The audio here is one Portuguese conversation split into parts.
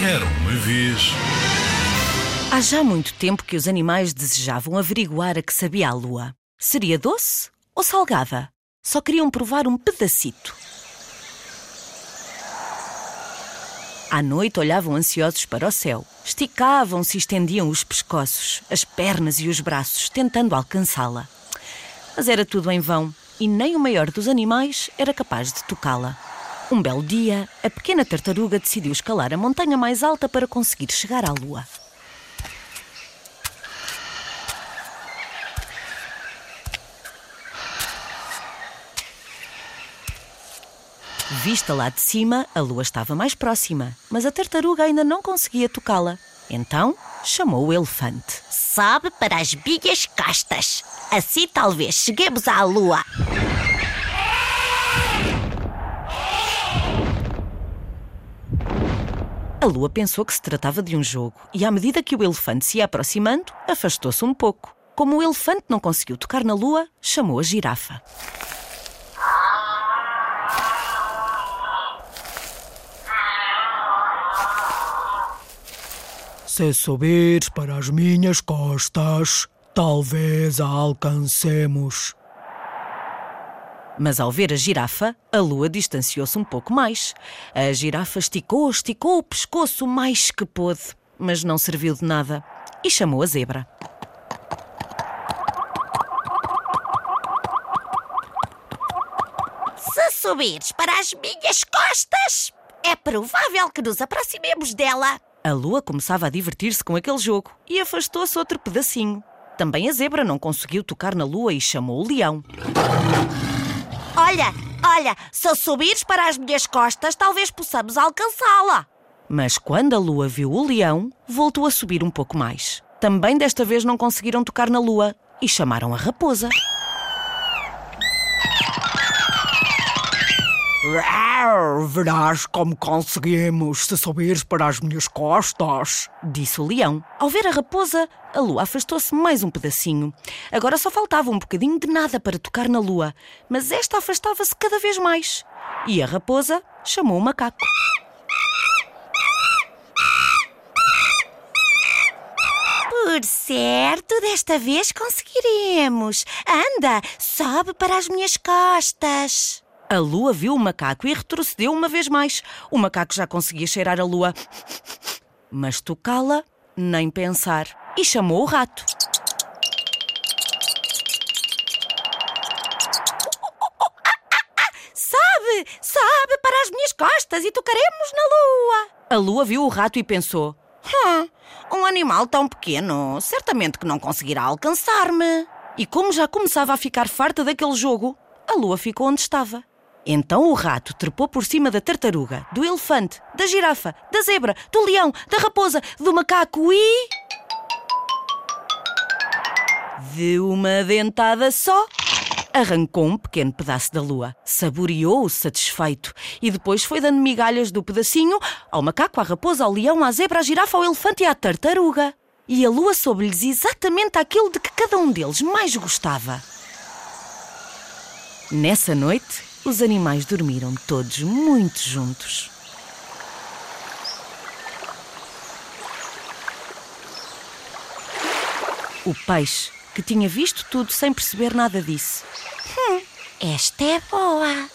Era uma vez. Há já muito tempo que os animais desejavam averiguar a que sabia a lua. Seria doce ou salgada? Só queriam provar um pedacito. À noite olhavam ansiosos para o céu. Esticavam-se e estendiam os pescoços, as pernas e os braços, tentando alcançá-la. Mas era tudo em vão e nem o maior dos animais era capaz de tocá-la. Um belo dia, a pequena tartaruga decidiu escalar a montanha mais alta para conseguir chegar à lua. Vista lá de cima, a lua estava mais próxima, mas a tartaruga ainda não conseguia tocá-la. Então chamou o elefante. Sobe para as minhas costas. Assim talvez cheguemos à lua. A lua pensou que se tratava de um jogo e, à medida que o elefante se ia aproximando, afastou-se um pouco. Como o elefante não conseguiu tocar na lua, chamou a girafa. Se subires para as minhas costas, talvez a alcancemos. Mas ao ver a girafa, a lua distanciou-se um pouco mais. A girafa esticou, esticou o pescoço o mais que pôde, mas não serviu de nada e chamou a zebra. Se subires para as minhas costas, é provável que nos aproximemos dela. A lua começava a divertir-se com aquele jogo e afastou-se outro pedacinho. Também a zebra não conseguiu tocar na lua e chamou o leão. Olha, olha, se subires para as minhas costas, talvez possamos alcançá-la. Mas quando a lua viu o leão, voltou a subir um pouco mais. Também desta vez não conseguiram tocar na lua e chamaram a raposa. Verás como conseguimos se subires para as minhas costas. Disse o leão. Ao ver a raposa, a lua afastou-se mais um pedacinho. Agora só faltava um bocadinho de nada para tocar na lua, mas esta afastava-se cada vez mais. E a raposa chamou o macaco. Por certo, desta vez conseguiremos. Anda, sobe para as minhas costas. A lua viu o macaco e retrocedeu uma vez mais. O macaco já conseguia cheirar a lua. Mas tocá-la, nem pensar. E chamou o rato. Sobe, sobe para as minhas costas e tocaremos na lua. A lua viu o rato e pensou: Hum, um animal tão pequeno, certamente que não conseguirá alcançar-me. E como já começava a ficar farta daquele jogo, a lua ficou onde estava. Então o rato trepou por cima da tartaruga, do elefante, da girafa, da zebra, do leão, da raposa, do macaco e. De uma dentada só, arrancou um pequeno pedaço da lua, saboreou-o satisfeito e depois foi dando migalhas do pedacinho ao macaco, à raposa, ao leão, à zebra, à girafa, ao elefante e à tartaruga. E a lua soube-lhes exatamente aquilo de que cada um deles mais gostava. Nessa noite, os animais dormiram todos muito juntos. O peixe, que tinha visto tudo sem perceber nada, disse: Hum, esta é boa.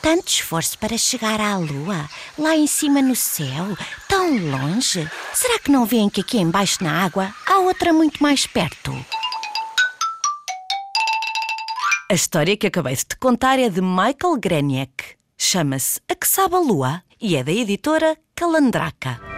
Tanto esforço para chegar à lua, lá em cima no céu, tão longe. Será que não veem que aqui embaixo na água há outra muito mais perto? A história que acabei de te contar é de Michael Greniak. Chama-se A Que Sabe a Lua e é da editora Calandraca.